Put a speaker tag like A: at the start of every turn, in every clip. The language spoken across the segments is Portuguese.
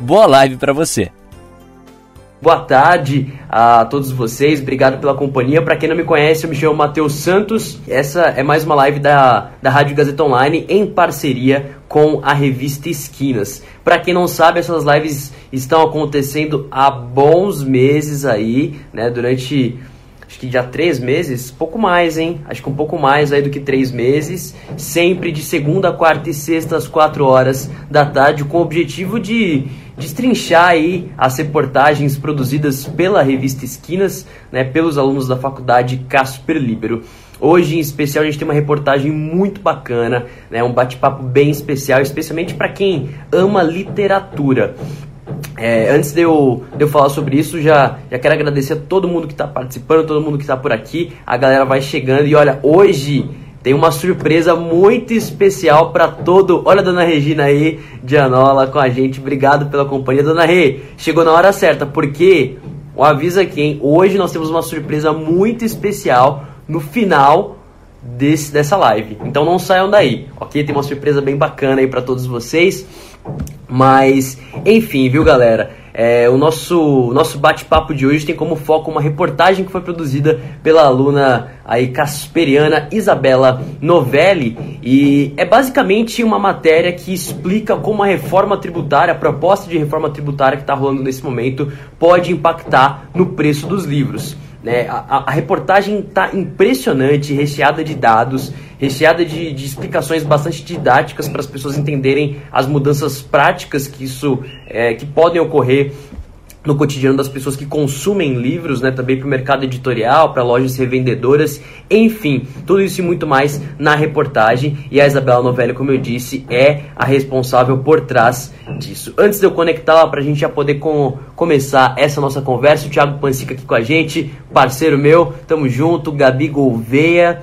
A: Boa live para você.
B: Boa tarde a todos vocês, obrigado pela companhia. Para quem não me conhece, eu me chamo Matheus Santos. Essa é mais uma live da, da Rádio Gazeta Online em parceria com a revista Esquinas. Para quem não sabe, essas lives estão acontecendo há bons meses aí, né? Durante acho que já três meses, pouco mais, hein? Acho que um pouco mais aí do que três meses, sempre de segunda, quarta e sexta às quatro horas da tarde, com o objetivo de destrinchar aí as reportagens produzidas pela revista Esquinas, né, pelos alunos da faculdade Casper Libero. Hoje, em especial, a gente tem uma reportagem muito bacana, né, um bate-papo bem especial, especialmente para quem ama literatura. É, antes de eu, de eu falar sobre isso, já, já quero agradecer a todo mundo que está participando, todo mundo que está por aqui. A galera vai chegando e olha, hoje tem uma surpresa muito especial para todo. Olha a dona Regina aí, Dianola, com a gente. Obrigado pela companhia. Dona Rê, chegou na hora certa, porque o aviso aqui, hein? Hoje nós temos uma surpresa muito especial no final desse, dessa live. Então não saiam daí, ok? Tem uma surpresa bem bacana aí para todos vocês. Mas, enfim, viu, galera? É, o nosso, nosso bate-papo de hoje tem como foco uma reportagem que foi produzida pela aluna aí casperiana Isabela Novelli e é basicamente uma matéria que explica como a reforma tributária, a proposta de reforma tributária que está rolando nesse momento pode impactar no preço dos livros. Né? A, a reportagem está impressionante, recheada de dados, recheada de, de explicações bastante didáticas para as pessoas entenderem as mudanças práticas que isso é, que podem ocorrer no cotidiano das pessoas que consumem livros, né, também para o mercado editorial, para lojas revendedoras, enfim, tudo isso e muito mais na reportagem. E a Isabela Novelli, como eu disse, é a responsável por trás disso. Antes de eu conectá-la para a gente já poder com, começar essa nossa conversa, o Thiago Pansica aqui com a gente, parceiro meu, tamo junto, Gabi Gouveia,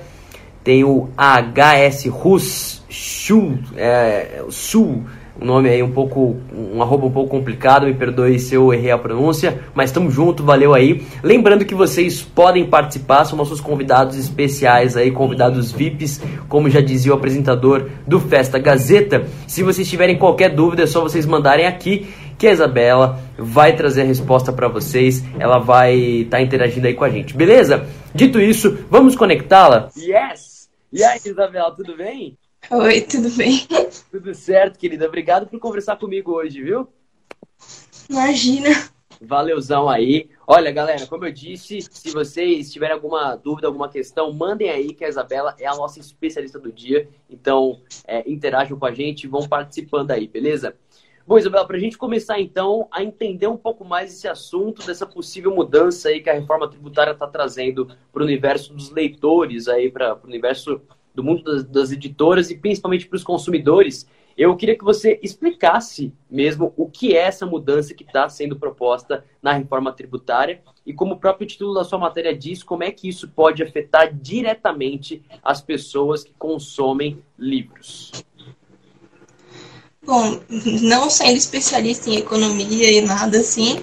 B: tem o HS Rus, Sul, é, Sul, um nome aí um pouco, um arroba um pouco complicado, me perdoe se eu errei a pronúncia, mas estamos junto, valeu aí. Lembrando que vocês podem participar, são nossos convidados especiais aí, convidados VIPs, como já dizia o apresentador do Festa Gazeta. Se vocês tiverem qualquer dúvida, é só vocês mandarem aqui que a Isabela vai trazer a resposta para vocês, ela vai estar tá interagindo aí com a gente, beleza? Dito isso, vamos conectá-la? Yes! E aí, Isabela, tudo bem?
C: Oi, tudo bem?
B: Tudo certo, querida. Obrigado por conversar comigo hoje, viu?
C: Imagina.
B: Valeuzão aí. Olha, galera, como eu disse, se vocês tiverem alguma dúvida, alguma questão, mandem aí que a Isabela é a nossa especialista do dia. Então, é, interajam com a gente, vão participando aí, beleza? Bom, Isabela, para a gente começar então a entender um pouco mais esse assunto, dessa possível mudança aí que a reforma tributária está trazendo para o universo dos leitores, aí para o universo do mundo das, das editoras e principalmente para os consumidores, eu queria que você explicasse mesmo o que é essa mudança que está sendo proposta na reforma tributária e como o próprio título da sua matéria diz, como é que isso pode afetar diretamente as pessoas que consomem livros.
C: Bom, não sendo especialista em economia e nada assim,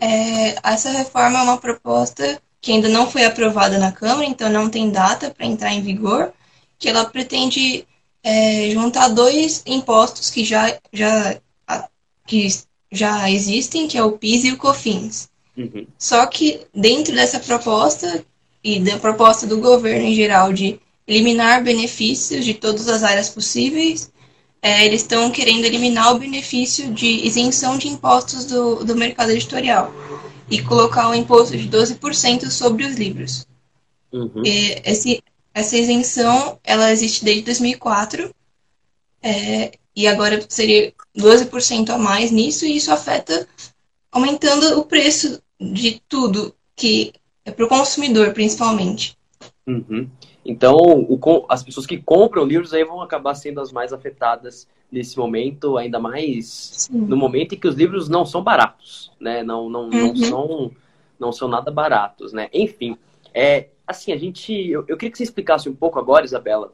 C: é, essa reforma é uma proposta que ainda não foi aprovada na Câmara, então não tem data para entrar em vigor, que ela pretende é, juntar dois impostos que já, já, que já existem, que é o PIS e o COFINS. Uhum. Só que dentro dessa proposta e da proposta do governo em geral de eliminar benefícios de todas as áreas possíveis, é, eles estão querendo eliminar o benefício de isenção de impostos do, do mercado editorial e colocar um imposto de 12% sobre os livros. Uhum. esse, essa isenção, ela existe desde 2004, é, e agora seria 12% a mais nisso, e isso afeta aumentando o preço de tudo, que é para o consumidor, principalmente.
B: Uhum. Então, o, as pessoas que compram livros aí vão acabar sendo as mais afetadas nesse momento, ainda mais Sim. no momento em que os livros não são baratos, né? Não, não, uhum. não, são, não são nada baratos, né? Enfim, é, assim, a gente. Eu, eu queria que você explicasse um pouco agora, Isabela,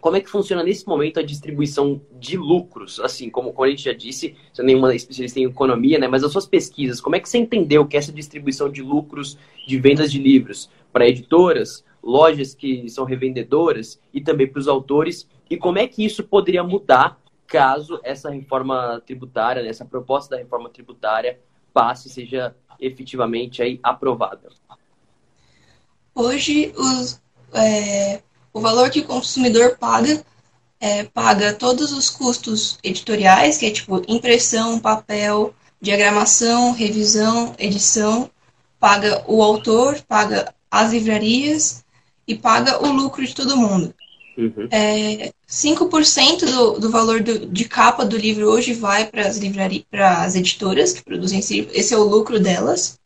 B: como é que funciona nesse momento a distribuição de lucros? Assim, como, como a gente já disse, você é nenhuma especialista em economia, né? Mas as suas pesquisas, como é que você entendeu que essa distribuição de lucros de vendas de livros para editoras, lojas que são revendedoras e também para os autores, e como é que isso poderia mudar caso essa reforma tributária, né, essa proposta da reforma tributária passe seja efetivamente aí aprovada?
C: Hoje, os, é, o valor que o consumidor paga é, paga todos os custos editoriais, que é tipo impressão, papel, diagramação, revisão, edição, paga o autor, paga as livrarias e paga o lucro de todo mundo. Uhum. É, 5% do, do valor do, de capa do livro hoje vai para as livrarias, para as editoras que produzem esse livro. Esse é o lucro delas.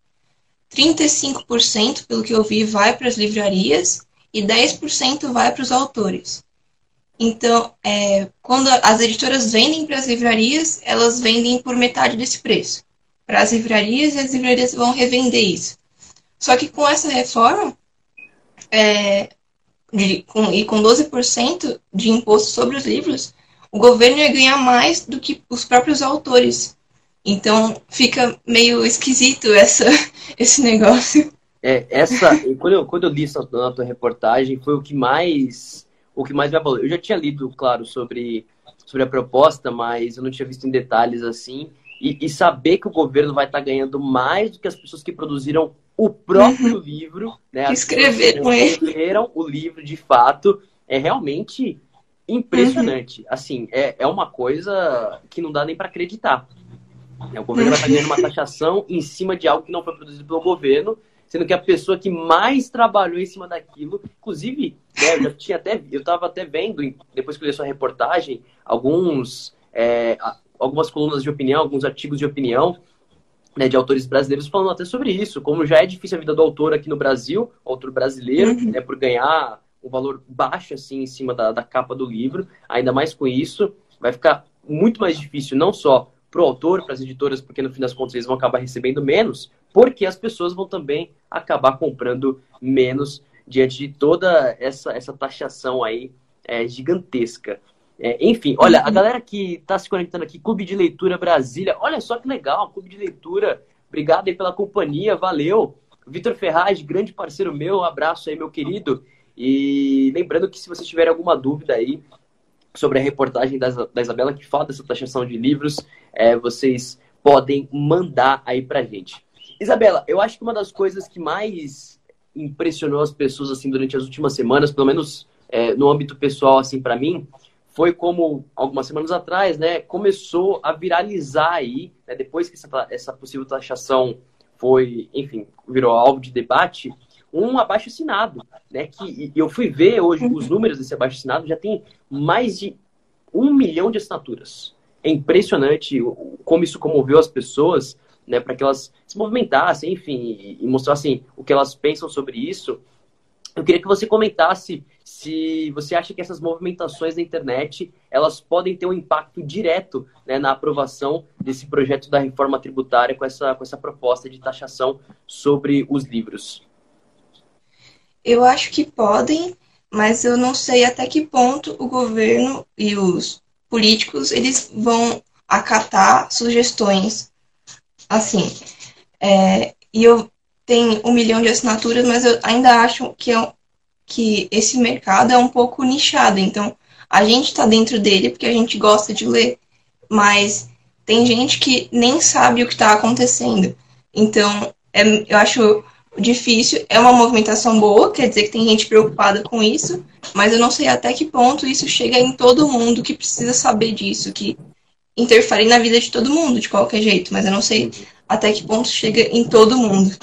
C: 35%, pelo que eu vi, vai para as livrarias e 10% vai para os autores. Então, é, quando as editoras vendem para as livrarias, elas vendem por metade desse preço. Para as livrarias, e as livrarias vão revender isso. Só que com essa reforma, é, de, com, e com 12% de imposto sobre os livros, o governo ia ganhar mais do que os próprios autores. Então fica meio esquisito essa, esse negócio.
B: É, essa, quando eu, quando eu li essa na tua reportagem, foi o que mais o que mais me abalou. Eu já tinha lido, claro, sobre, sobre a proposta, mas eu não tinha visto em detalhes assim. E, e saber que o governo vai estar ganhando mais do que as pessoas que produziram o próprio uhum. livro, né?
C: As escreveram.
B: Escreveram o livro de fato, é realmente impressionante. Uhum. Assim, é, é uma coisa que não dá nem para acreditar. O governo vai ganhando uma taxação em cima de algo que não foi produzido pelo governo sendo que a pessoa que mais trabalhou em cima daquilo, inclusive, né, eu já tinha até, eu estava até vendo, depois que eu li a sua reportagem, alguns, é, algumas colunas de opinião, alguns artigos de opinião, né, de autores brasileiros falando até sobre isso, como já é difícil a vida do autor aqui no Brasil, autor brasileiro, uhum. né, por ganhar um valor baixo assim em cima da, da capa do livro, ainda mais com isso, vai ficar muito mais difícil não só para o autor, para as editoras, porque no fim das contas eles vão acabar recebendo menos, porque as pessoas vão também acabar comprando menos diante de toda essa, essa taxação aí é, gigantesca. É, enfim, olha, a uhum. galera que está se conectando aqui, Clube de Leitura Brasília, olha só que legal, Clube de Leitura, obrigado aí pela companhia, valeu. Vitor Ferraz, grande parceiro meu, um abraço aí, meu querido. E lembrando que se vocês tiverem alguma dúvida aí sobre a reportagem da, da Isabela que fala dessa taxação de livros, é, vocês podem mandar aí pra gente. Isabela, eu acho que uma das coisas que mais impressionou as pessoas assim durante as últimas semanas, pelo menos é, no âmbito pessoal assim para mim, foi como algumas semanas atrás, né, começou a viralizar aí, né, depois que essa, essa possível taxação foi, enfim, virou alvo de debate, um abaixo assinado, né, que eu fui ver hoje os números desse abaixo assinado já tem mais de um milhão de assinaturas. É impressionante como isso comoveu as pessoas né, para que elas se movimentassem, enfim, e mostrassem o que elas pensam sobre isso. Eu queria que você comentasse se você acha que essas movimentações na internet elas podem ter um impacto direto né, na aprovação desse projeto da reforma tributária com essa, com essa proposta de taxação sobre os livros.
C: Eu acho que podem, mas eu não sei até que ponto o governo e os políticos eles vão acatar sugestões assim. É, e eu tenho um milhão de assinaturas, mas eu ainda acho que, é, que esse mercado é um pouco nichado. Então, a gente está dentro dele porque a gente gosta de ler, mas tem gente que nem sabe o que está acontecendo. Então, é, eu acho difícil. É uma movimentação boa, quer dizer que tem gente preocupada com isso, mas eu não sei até que ponto isso chega em todo mundo que precisa saber disso, que interfere na vida de todo mundo, de qualquer jeito, mas eu não sei até que ponto chega em todo mundo.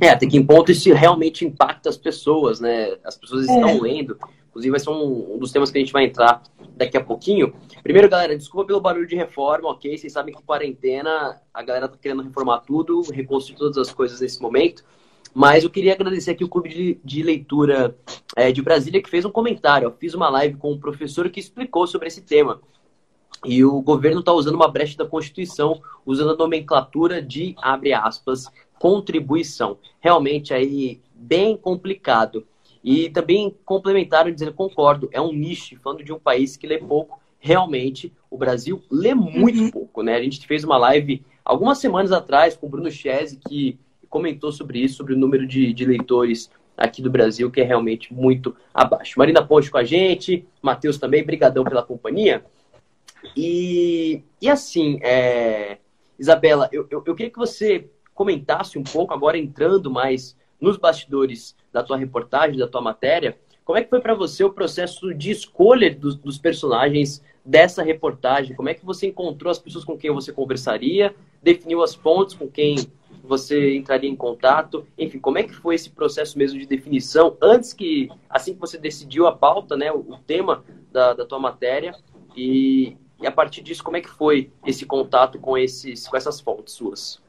B: É, até que ponto isso realmente impacta as pessoas, né? As pessoas é. estão lendo. Inclusive, vai ser um, um, dos temas que a gente vai entrar daqui a pouquinho. Primeiro, galera, desculpa pelo barulho de reforma, ok? Vocês sabem que quarentena, a galera tá querendo reformar tudo, reconstruir todas as coisas nesse momento. Mas eu queria agradecer aqui o Clube de, de Leitura é, de Brasília, que fez um comentário. Eu fiz uma live com um professor que explicou sobre esse tema. e o governo está usando uma brecha da Constituição, usando a nomenclatura de, abre aspas, contribuição. Realmente aí bem complicado. E também complementaram dizendo, concordo, é um nicho, falando de um país que lê pouco, realmente o Brasil lê muito uhum. pouco, né? A gente fez uma live algumas semanas atrás com o Bruno Chese, que comentou sobre isso, sobre o número de, de leitores aqui do Brasil, que é realmente muito abaixo. Marina Ponte com a gente, Matheus também, brigadão pela companhia. E, e assim, é, Isabela, eu, eu, eu queria que você comentasse um pouco, agora entrando mais nos bastidores da tua reportagem, da tua matéria, como é que foi para você o processo de escolha dos, dos, personagens dessa reportagem? Como é que você encontrou as pessoas com quem você conversaria, definiu as fontes com quem você entraria em contato? Enfim, como é que foi esse processo mesmo de definição antes que, assim que você decidiu a pauta, né, o, tema da, da tua matéria e, e a partir disso como é que foi esse contato com esses com essas fontes suas?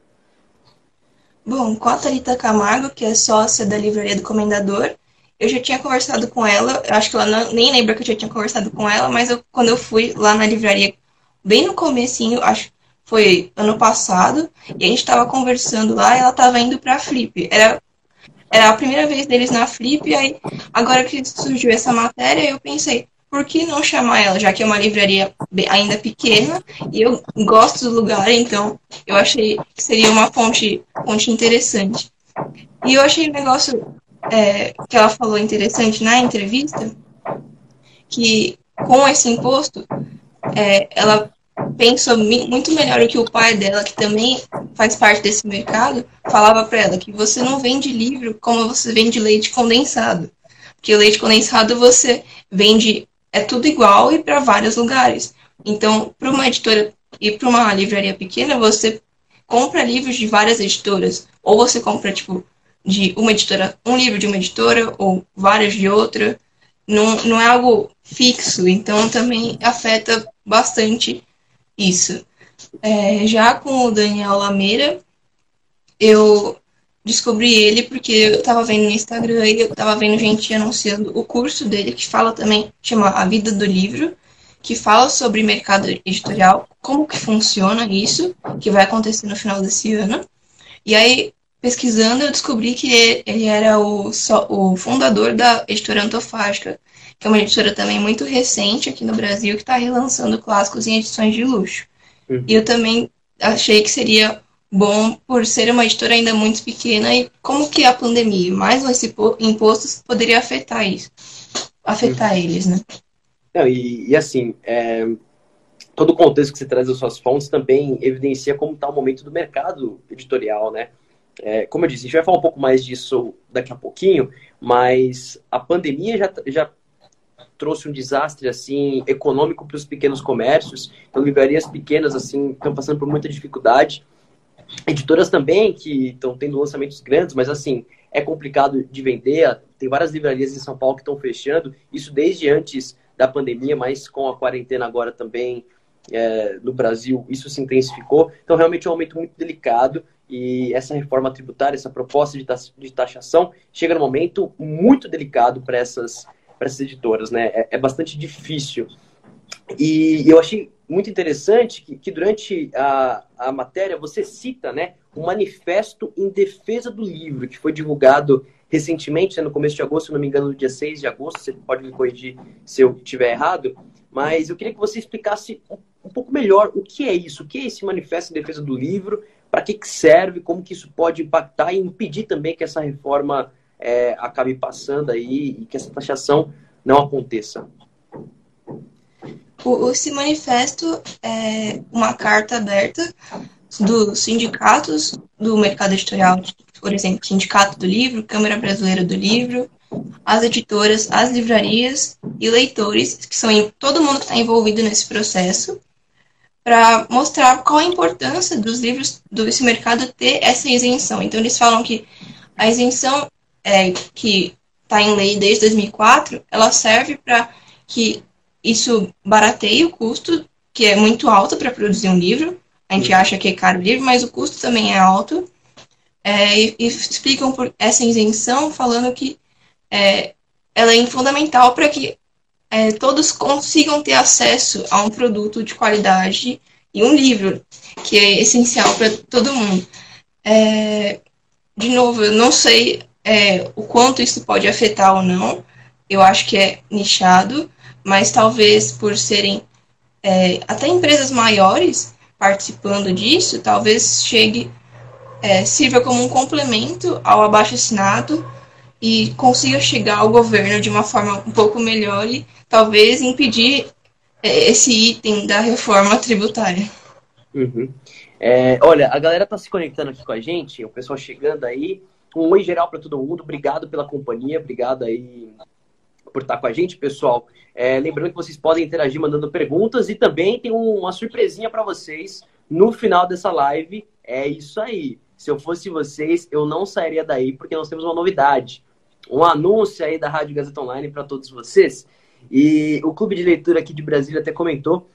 C: Bom, com a Thalita Camargo, que é sócia da Livraria do Comendador, eu já tinha conversado com ela, eu acho que ela não, nem lembra que eu já tinha conversado com ela, mas eu, quando eu fui lá na livraria, bem no comecinho, acho foi ano passado, e a gente estava conversando lá, e ela estava indo para a Flip. Era, era a primeira vez deles na Flip, e aí agora que surgiu essa matéria, eu pensei, por que não chamar ela, já que é uma livraria ainda pequena e eu gosto do lugar, então eu achei que seria uma fonte, fonte interessante. E eu achei um negócio é, que ela falou interessante na entrevista, que com esse imposto, é, ela pensou muito melhor que o pai dela, que também faz parte desse mercado, falava para ela, que você não vende livro como você vende leite condensado. Porque leite condensado você vende é tudo igual e para vários lugares. Então, para uma editora e para uma livraria pequena, você compra livros de várias editoras. Ou você compra, tipo, de uma editora, um livro de uma editora, ou vários de outra. Não, não é algo fixo, então também afeta bastante isso. É, já com o Daniel Lameira, eu descobri ele porque eu tava vendo no Instagram e eu tava vendo gente anunciando o curso dele, que fala também, chama A Vida do Livro, que fala sobre mercado editorial, como que funciona isso, que vai acontecer no final desse ano. E aí, pesquisando, eu descobri que ele era o, o fundador da editora Antofágica, que é uma editora também muito recente aqui no Brasil, que está relançando clássicos em edições de luxo. Uhum. E eu também achei que seria bom por ser uma editora ainda muito pequena e como que a pandemia, mais esse impostos, poderia afetar isso, afetar uhum. eles, né?
B: Não, e, e assim, é, todo o contexto que você traz das suas fontes também evidencia como está o momento do mercado editorial, né? É, como eu disse, a gente vai falar um pouco mais disso daqui a pouquinho, mas a pandemia já, já trouxe um desastre assim econômico para os pequenos comércios. Então, livrarias pequenas assim estão passando por muita dificuldade. Editoras também que estão tendo lançamentos grandes, mas assim, é complicado de vender. Tem várias livrarias em São Paulo que estão fechando, isso desde antes da pandemia, mas com a quarentena agora também é, no Brasil, isso se intensificou. Então, realmente é um momento muito delicado e essa reforma tributária, essa proposta de taxação, chega num momento muito delicado para essas, essas editoras, né? É, é bastante difícil. E eu achei muito interessante que, que durante a, a matéria você cita né, o manifesto em defesa do livro, que foi divulgado recentemente, né, no começo de agosto, se não me engano, no dia 6 de agosto, você pode me corrigir se eu estiver errado, mas eu queria que você explicasse um, um, pouco melhor o que é isso, o que é esse manifesto em defesa do livro, para que, que serve, como que isso pode impactar e impedir também que essa reforma é, acabe passando aí e que essa taxação não aconteça.
C: O, esse manifesto é uma carta aberta dos sindicatos do mercado editorial, por exemplo, Sindicato do Livro, Câmara Brasileira do Livro, as editoras, as livrarias e leitores, que são todo mundo que está envolvido nesse processo, para mostrar qual a importância dos livros desse mercado ter essa isenção. Então, eles falam que a isenção é, que está em lei desde 2004, ela serve para que isso barateia o custo, que é muito alto para produzir um livro. A gente acha que é caro o livro, mas o custo também é alto. É, e, e, explicam por essa isenção, falando que é, ela é fundamental para que é, todos consigam ter acesso a um produto de qualidade e um livro, que é essencial para todo mundo. É, de novo, eu não sei é, o quanto isso pode afetar ou não, eu acho que é nichado, mas talvez por serem é, até empresas maiores participando disso, talvez chegue, é, sirva como um complemento ao abaixo assinado e consiga chegar ao governo de uma forma um pouco melhor e talvez impedir é, esse item da reforma tributária.
B: Uhum. É, olha, a galera tá se conectando aqui com a gente, o pessoal chegando aí. Um oi geral para todo mundo, obrigado pela companhia, obrigado aí por estar com a gente, pessoal. É, lembrando que vocês podem interagir mandando perguntas e também tem uma surpresinha para vocês no final dessa live. É isso aí. Se eu fosse vocês, eu não sairia daí porque nós temos uma novidade. Um anúncio aí da Rádio Gazeta Online para todos vocês. E o Clube de Leitura aqui de Brasília até comentou,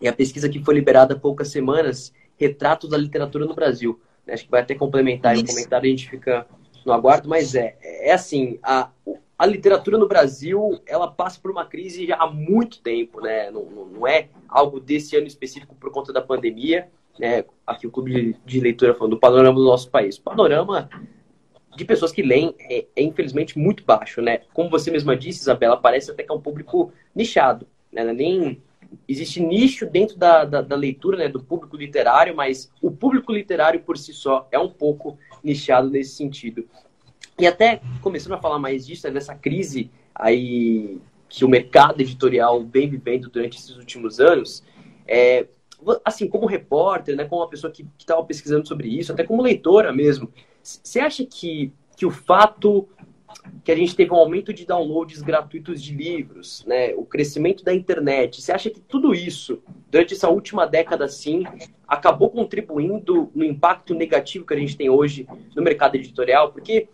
B: e a pesquisa que foi liberada há poucas semanas, Retratos da Literatura no Brasil. Acho que vai até complementar o comentário, a gente fica no aguardo, mas é, é assim, a, a literatura no Brasil, ela passa por uma crise já há muito tempo, né? Não, não é algo desse ano específico por conta da pandemia, né? Aqui o Clube de Leitura falando do panorama do nosso país. O panorama de pessoas que leem é, é, infelizmente muito baixo, né? Como você mesma disse, Isabela, parece até que é um público nichado, né? Nem existe nicho dentro da, da, da, leitura, né, do público literário, mas o público literário por si só é um pouco nichado nesse sentido. E até começando a falar mais disso, né, dessa crise aí que o mercado editorial vem vivendo durante esses últimos anos, é, assim, como repórter, né, como uma pessoa que estava pesquisando sobre isso, até como leitora mesmo, você acha que, que o fato que a gente teve um aumento de downloads gratuitos de livros, né, o crescimento da internet. Você acha que tudo isso, durante essa última década, sim, acabou contribuindo no impacto negativo que a gente tem hoje no mercado editorial? Porque,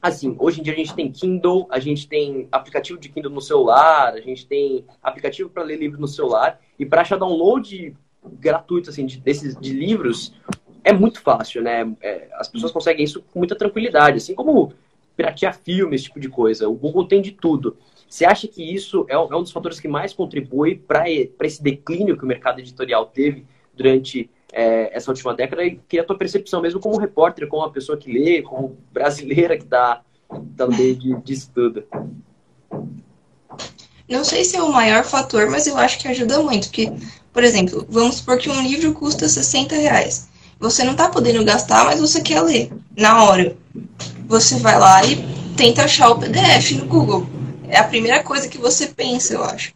B: assim, hoje em dia a gente tem Kindle, a gente tem aplicativo de Kindle no celular, a gente tem aplicativo para ler livro no celular, e para achar download gratuito assim, de, desses, de livros é muito fácil, né? É, as pessoas conseguem isso com muita tranquilidade, assim como piratear filmes, esse tipo de coisa. O Google tem de tudo. Você acha que isso é um, é dos fatores que mais contribui para esse declínio que o mercado editorial teve durante é, essa última década? E que a tua percepção, mesmo como repórter, como uma pessoa que lê, como brasileira que está tá no meio de, tudo.
C: Não sei se é o maior fator, mas eu acho que ajuda muito. Porque, por exemplo, vamos supor que um livro custa 60 reais. Você não está podendo gastar, mas você quer ler na hora você vai lá e tenta achar o PDF no Google. É a primeira coisa que você pensa, eu acho.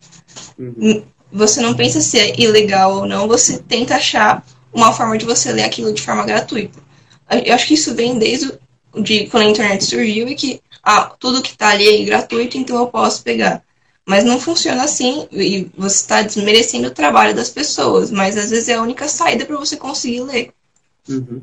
C: Uhum. Você não pensa se é ilegal ou não, você tenta achar uma forma de você ler aquilo de forma gratuita. Eu acho que isso vem desde de quando a internet surgiu e que ah, tudo que está ali é gratuito, então eu posso pegar. Mas não funciona assim e você está desmerecendo o trabalho das pessoas, mas às vezes é a única saída para você conseguir ler.
B: Uhum.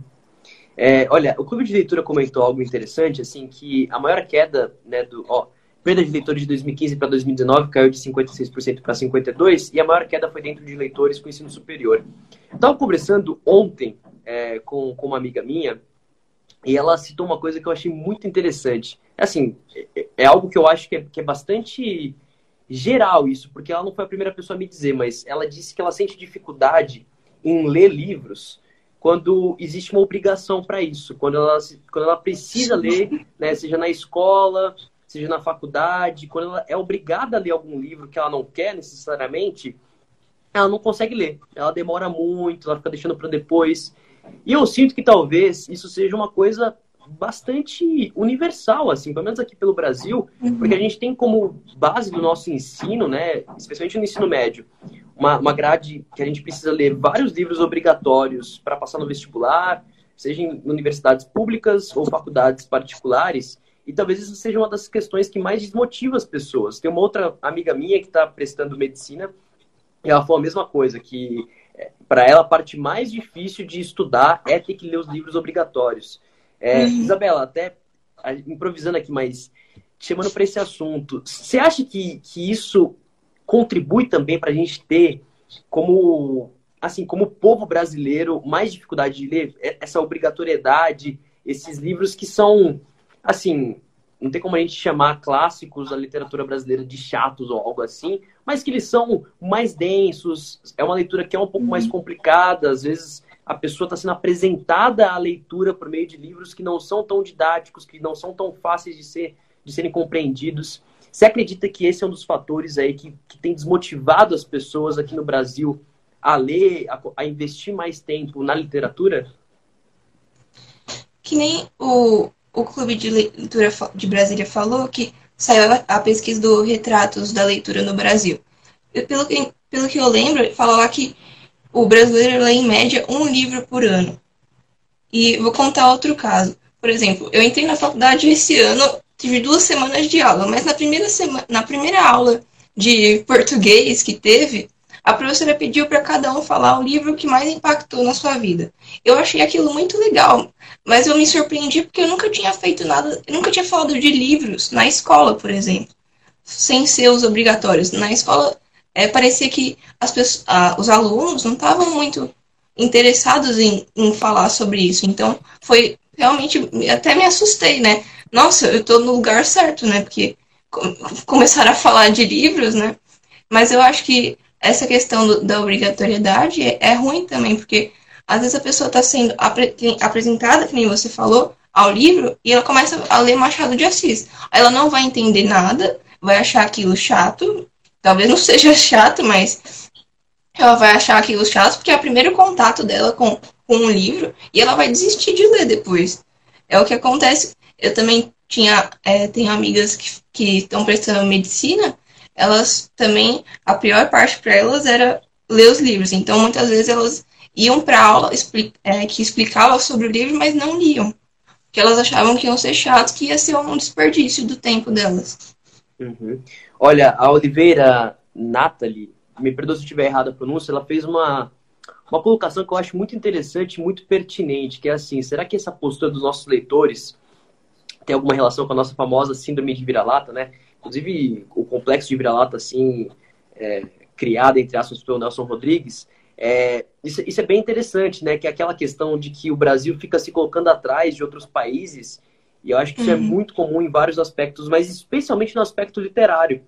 B: É, olha, o Clube de Leitura comentou algo interessante, assim, que a maior queda, né, do, ó, perda de leitores de 2015 para 2019 caiu de 56% para 52% e a maior queda foi dentro de leitores com ensino superior. Estava conversando ontem é, com, com uma amiga minha e ela citou uma coisa que eu achei muito interessante. Assim, é, é algo que eu acho que é, que é bastante geral isso, porque ela não foi a primeira pessoa a me dizer, mas ela disse que ela sente dificuldade em ler livros quando existe uma obrigação para isso, quando ela, quando ela precisa ler, né, seja na escola, seja na faculdade, quando ela é obrigada a ler algum livro que ela não quer necessariamente, ela não consegue ler. Ela demora muito, ela fica deixando para depois. E eu sinto que talvez isso seja uma coisa bastante universal, assim, pelo menos aqui pelo Brasil, porque a gente tem como base do nosso ensino, né, especialmente no ensino médio, uma, uma grade que a gente precisa ler vários livros obrigatórios para passar no vestibular, seja em universidades públicas ou faculdades particulares, e talvez isso seja uma das questões que mais desmotiva as pessoas. Tem uma outra amiga minha que está prestando medicina, e ela falou a mesma coisa, que é, para ela a parte mais difícil de estudar é ter que ler os livros obrigatórios. É, uhum. Isabela, até improvisando aqui, mas chamando para esse assunto, você acha que, que isso contribui também para a gente ter como assim como povo brasileiro mais dificuldade de ler essa obrigatoriedade esses livros que são assim não tem como a gente chamar clássicos da literatura brasileira de chatos ou algo assim, mas que eles são mais densos, é uma leitura que é um pouco mais uhum. complicada, às vezes a pessoa está sendo apresentada à leitura por meio de livros que não são tão didáticos, que não são tão fáceis de, ser, de serem compreendidos. Você acredita que esse é um dos fatores aí que, que tem desmotivado as pessoas aqui no Brasil a ler, a, a investir mais tempo na literatura?
C: Que nem o, o Clube de Leitura de Brasília falou que saiu a pesquisa do Retratos da Leitura no Brasil. pelo, que, pelo que eu lembro, fala lá que o brasileiro lê em média um livro por ano. E vou contar outro caso. Por exemplo, eu entrei na faculdade esse ano, tive duas semanas de aula, mas na primeira, semana, na primeira aula de português que teve, a professora pediu para cada um falar o livro que mais impactou na sua vida. Eu achei aquilo muito legal, mas eu me surpreendi porque eu nunca tinha feito nada, eu nunca tinha falado de livros na escola, por exemplo, sem ser os obrigatórios. Na escola, é, parecia que as pessoas, ah, os alunos não estavam muito interessados em, em falar sobre isso. Então, foi realmente, até me assustei, né? Nossa, eu estou no lugar certo, né? Porque começaram a falar de livros, né? Mas eu acho que essa questão do, da obrigatoriedade é, é, ruim também, porque às vezes a pessoa está sendo apre, apresentada, que nem você falou, ao livro, e ela começa a ler Machado de Assis. Ela não vai entender nada, vai achar aquilo chato, talvez não seja chato, mas ela vai achar aquilo chato porque é o primeiro contato dela com, com um livro e ela vai desistir de ler depois. É o que acontece. Eu também tinha, é, tenho amigas que estão prestando medicina elas também, a pior parte para elas era ler os livros. Então, muitas vezes elas iam para aula é, que explicava sobre o livro, mas não liam. Porque elas achavam que iam ser chatos, que ia ser um desperdício do tempo delas.
B: Uhum. Olha, a Oliveira Nathalie, me perdoa se eu estiver errado a pronúncia, ela fez uma, uma colocação que eu acho muito interessante muito pertinente, que é assim, será que essa postura dos nossos leitores tem alguma relação com a nossa famosa síndrome de vira-lata, né? Inclusive, o complexo de vira-lata, assim, é, criado, entre aspas, pelo Nelson Rodrigues, é, isso, isso, é bem interessante, né? Que é aquela questão de que o Brasil fica se colocando atrás de outros países, e eu acho que isso é uhum. é muito comum em vários aspectos, mas especialmente no aspecto literário.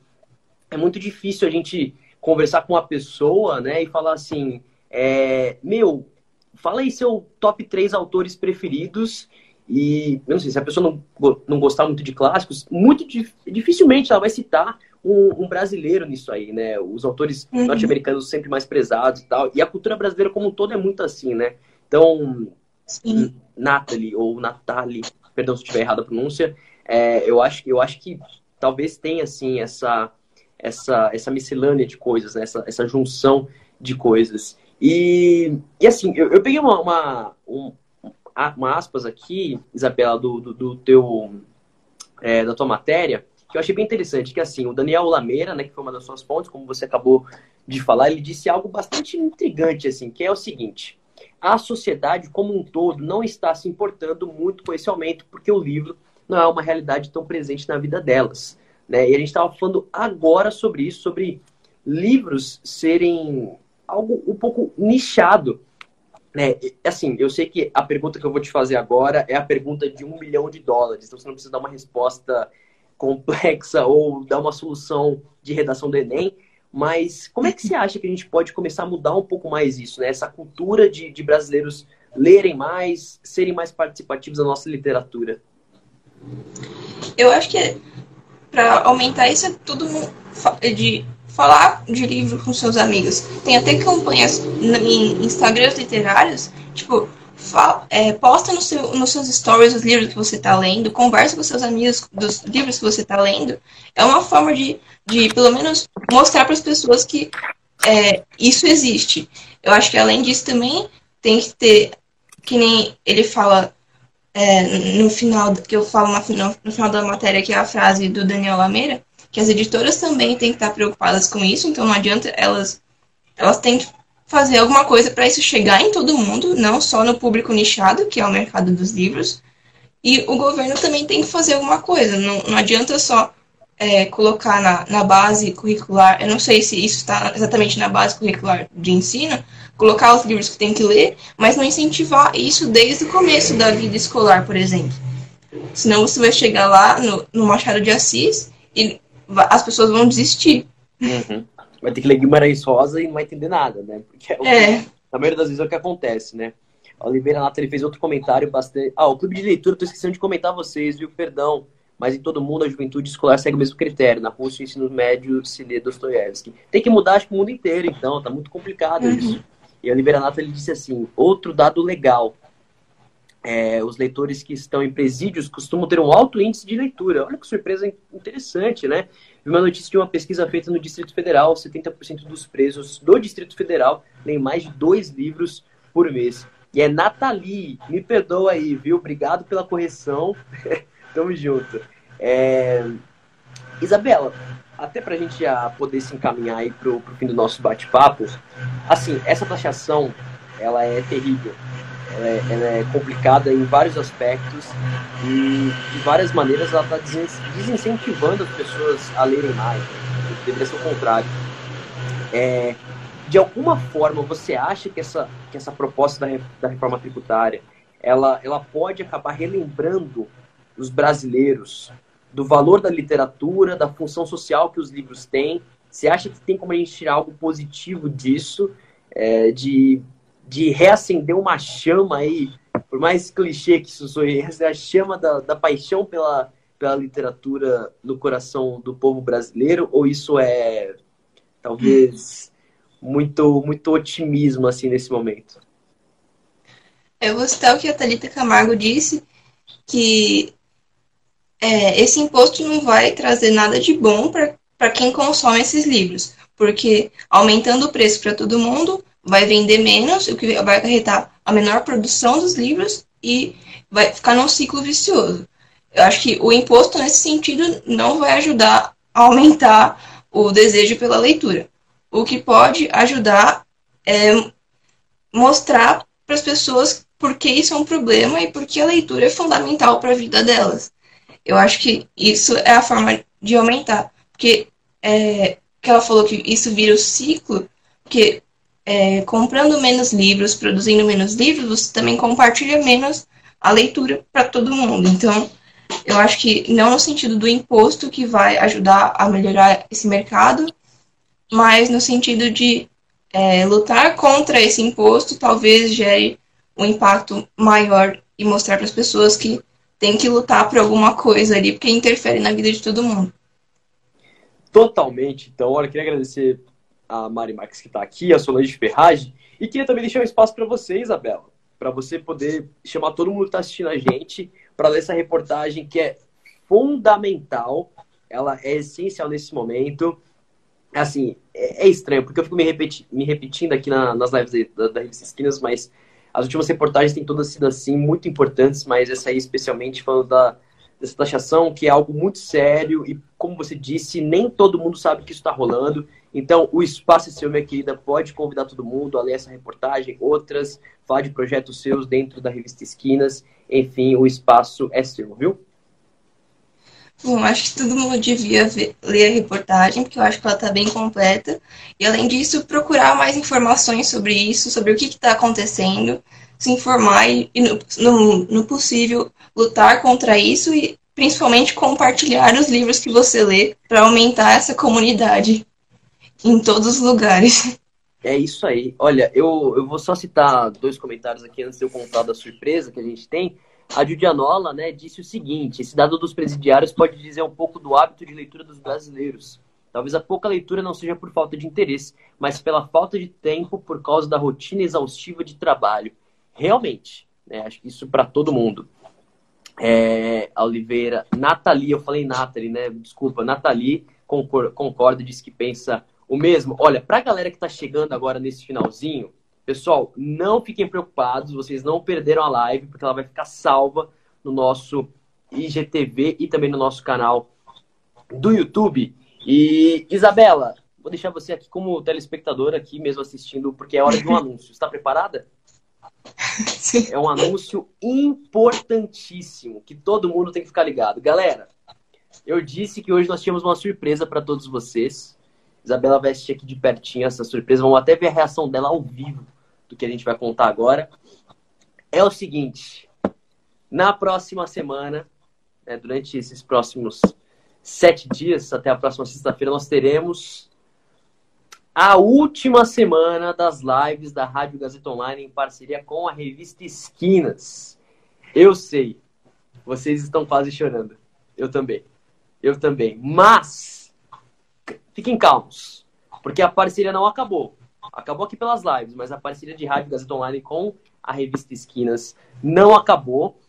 B: É muito difícil a gente conversar com uma pessoa, né, e falar assim, é, meu, fala aí seu top 3 autores preferidos e, eu não sei, se a pessoa não, não gostar muito de clássicos, muito dificilmente ela vai citar um, um brasileiro nisso aí, né? Os autores uhum. norte-americanos sempre mais prezados e tal. E a cultura brasileira como um todo é muito assim, né? Então, Sim. Natalie, ou Natalie, perdão se estiver errada a pronúncia, é, eu, acho, eu acho que talvez tenha, assim, essa, essa, essa miscelânea de coisas, né? essa, essa junção de coisas. E, e assim, eu, eu peguei uma, uma um, uma aspas aqui, Isabela, do, do, do teu, é, da tua matéria, que eu achei bem interessante, que assim, o Daniel Lameira, né, que foi uma das suas fontes, como você acabou de falar, ele disse algo bastante intrigante, assim, que é o seguinte, a sociedade como um todo não está se importando muito com esse aumento, porque o livro não é uma realidade tão presente na vida delas. Né? E a gente estava falando agora sobre isso, sobre livros serem algo um pouco nichado né, assim, eu sei que a pergunta que eu vou te fazer agora é a pergunta de um milhão de dólares, então você não precisa dar uma resposta complexa ou dar uma solução de redação do Enem, mas como é que você acha que a gente pode começar a mudar um pouco mais isso, né? Essa cultura de, de brasileiros lerem mais, serem mais participativos da nossa literatura?
C: Eu acho que para aumentar isso é tudo de falar de livro com seus amigos. Tem até campanhas em Instagrams literários, tipo, fala, é, posta no seu, nos seus stories os livros que você está lendo, conversa com seus amigos dos livros que você está lendo. É uma forma de, de pelo menos, mostrar para as pessoas que é, isso existe. Eu acho que além disso também tem que ter, que nem ele fala é, no final, que eu falo no, no final da matéria, que é a frase do Daniel Lameira, que as editoras também têm que estar preocupadas com isso, então não adianta elas elas têm que fazer alguma coisa para isso chegar em todo mundo, não só no público nichado, que é o mercado dos livros. E o governo também tem que fazer alguma coisa. Não, não adianta só é, colocar na, na base curricular, eu não sei se isso está exatamente na base curricular de ensino, colocar os livros que tem que ler, mas não incentivar isso desde o começo da vida escolar, por exemplo. Senão você vai chegar lá no, no Machado de Assis e as pessoas vão desistir.
B: Uhum. Vai ter que ler Guimarães Rosa e não vai entender nada, né? Porque é, é. na maioria das vezes é o que acontece, né? A Oliveira Nata ele fez outro comentário bastante. Ah, o clube de leitura, tô esquecendo de comentar vocês, viu? Perdão. Mas em todo mundo a juventude escolar segue o mesmo critério. Na Rússia, o ensino médio se lê Dostoiévski. Tem que mudar, acho que o mundo inteiro, então. Tá muito complicado uhum. isso. E a Oliveira Nata ele disse assim: outro dado legal. É, os leitores que estão em presídios costumam ter um alto índice de leitura. Olha que surpresa interessante, né? Vi uma notícia de uma pesquisa feita no Distrito Federal: 70% dos presos do Distrito Federal leem mais de dois livros por mês. E é Nathalie, me perdoa aí, viu? Obrigado pela correção. Tamo junto. É... Isabela, até pra gente já poder se encaminhar aí pro, pro fim do nosso bate-papo, assim, essa taxação, ela é terrível. Ela é, ela é, complicada em vários aspectos e de várias maneiras ela está desincentivando as pessoas a lerem mais. Né? Deveria ser o contrário. É, de alguma forma você acha que essa, que essa proposta da, da reforma tributária ela, ela pode acabar relembrando os brasileiros do valor da literatura, da função social que os livros têm? Você acha que tem como a gente tirar algo positivo disso, é, de, de reacender uma chama aí, por mais clichê que isso soe, a chama da, da paixão pela, pela literatura no coração do povo brasileiro? Ou isso é talvez muito, muito otimismo assim nesse momento.
C: Eu vou citar o que a Thalita Camargo disse, que é, esse imposto não vai trazer nada de bom para quem consome esses livros, porque aumentando o preço para todo mundo, vai vender menos, o que vai acarretar a menor produção dos livros e vai ficar num ciclo vicioso. Eu acho que o imposto, nesse sentido, não vai ajudar a aumentar o desejo pela leitura o que pode ajudar é mostrar para as pessoas por que isso é um problema e por que a leitura é fundamental para a vida delas. Eu acho que isso é a forma de aumentar. Porque é, que ela falou que isso vira o ciclo, que é, comprando menos livros, produzindo menos livros, você também compartilha menos a leitura para todo mundo. Então, eu acho que não no sentido do imposto que vai ajudar a melhorar esse mercado, mas no sentido de é, lutar contra esse imposto talvez gere um impacto maior e mostrar para as pessoas que tem que lutar por alguma coisa ali, porque interfere na vida de todo mundo.
B: Totalmente. Então, olha, queria agradecer a Mari Max que está aqui, a Solange Ferragem, e queria também deixar um espaço para você, Isabela, para você poder chamar todo mundo que está assistindo a gente para ler essa reportagem que é fundamental, ela é essencial nesse momento assim, é, é, estranho, porque eu fico me, repeti me repetindo aqui na, nas lives da, da Revista Esquinas, mas as últimas reportagens têm todas sido assim, muito importantes, mas essa aí especialmente falando da, dessa taxação, que é algo muito sério e, como você disse, nem todo mundo sabe que isso está rolando. Então, o espaço é seu, minha querida. Pode convidar todo mundo a ler essa reportagem, outras, falar de projetos seus dentro da revista Esquinas. Enfim, o espaço é seu, viu?
C: Bom, acho que todo mundo devia ver, ler a reportagem, porque eu acho que ela está bem completa. E, além disso, procurar mais informações sobre isso, sobre o que está acontecendo, se informar e, no, no, no possível, lutar contra isso e, principalmente, compartilhar os livros que você lê para aumentar essa comunidade em todos os lugares.
B: É isso aí. Olha, eu, eu vou só citar dois comentários aqui antes de eu contar da surpresa que a gente tem. A Judianola né, disse o seguinte: esse dado dos presidiários pode dizer um pouco do hábito de leitura dos brasileiros. Talvez a pouca leitura não seja por falta de interesse, mas pela falta de tempo por causa da rotina exaustiva de trabalho. Realmente, né, acho que isso para todo mundo. É, Oliveira, Nathalie, eu falei Nathalie, né? Desculpa, Nathalie concorda, concorda disse que pensa o mesmo. Olha, para a galera que está chegando agora nesse finalzinho, Pessoal, não fiquem preocupados, vocês não perderam a live, porque ela vai ficar salva no nosso IGTV e também no nosso canal do YouTube. E, Isabela, vou deixar você aqui como telespectadora, aqui mesmo assistindo, porque é hora de um anúncio. Está preparada? Sim. É um anúncio importantíssimo, que todo mundo tem que ficar ligado. Galera, eu disse que hoje nós tínhamos uma surpresa para todos vocês. Isabela vai assistir aqui de pertinho essa surpresa. Vamos até ver a reação dela ao vivo do que a gente vai contar agora, é o seguinte: na próxima semana né, durante esses próximos sete dias, até a próxima sexta-feira, nós teremos a última semana das lives da Rádio Gazeta Online em parceria com a revista Esquinas. Eu sei, vocês estão quase chorando. Eu também. Eu também. Mas, fiquem calmos, porque a parceria não acabou. Acabou aqui pelas lives, mas a parceria de Rádio Gazeta Online com a revista Esquinas não acabou.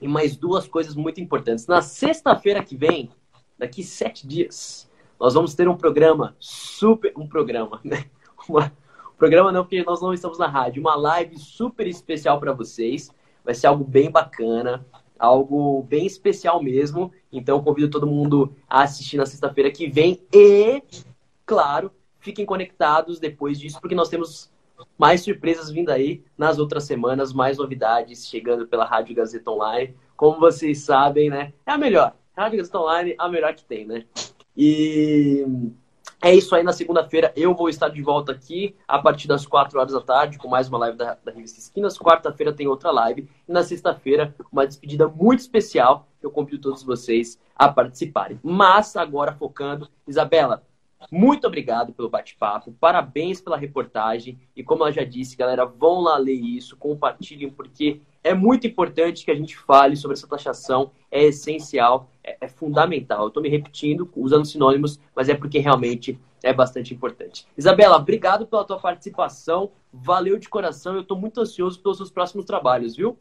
B: E mais duas coisas muito importantes. Na sexta-feira que vem, daqui sete dias, nós vamos ter um programa super. Um programa, né? Uma, um programa não, porque nós não estamos na rádio. Uma live super especial para vocês. Vai ser algo bem bacana, algo bem especial mesmo. Então, convido todo mundo a assistir na sexta-feira que vem. E, claro, fiquem conectados depois disso, porque nós temos mais surpresas vindo aí nas outras semanas, mais novidades chegando pela Rádio Gazeta Online. Como vocês sabem, né? É a melhor. Rádio Gazeta Online, a melhor que tem, né? E é isso aí, na segunda-feira eu vou estar de volta aqui a partir das 4 horas da tarde com mais uma live da, da Revista Esquinas. Quarta-feira tem outra live. E na sexta-feira, uma despedida muito especial que eu convido todos vocês a participarem. Mas agora focando, Isabela, muito obrigado pelo bate-papo, parabéns pela reportagem e como eu já disse, galera, vão lá ler isso, compartilhem, porque é muito importante que a gente fale sobre essa taxação, é essencial, é fundamental. Eu estou me repetindo, usando sinônimos, mas é porque realmente é bastante importante. Isabela, obrigado pela tua participação, valeu de coração, eu estou muito ansioso pelos seus próximos trabalhos, viu?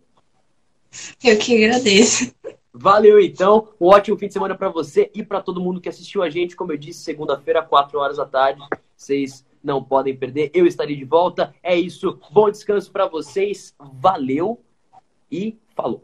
C: Eu que agradeço.
B: Valeu então, um ótimo fim de semana para você e para todo mundo que assistiu a gente, como eu disse, segunda-feira, 4 horas da tarde. Vocês não podem perder, eu estarei de volta. É isso, bom descanso para vocês. Valeu e falou.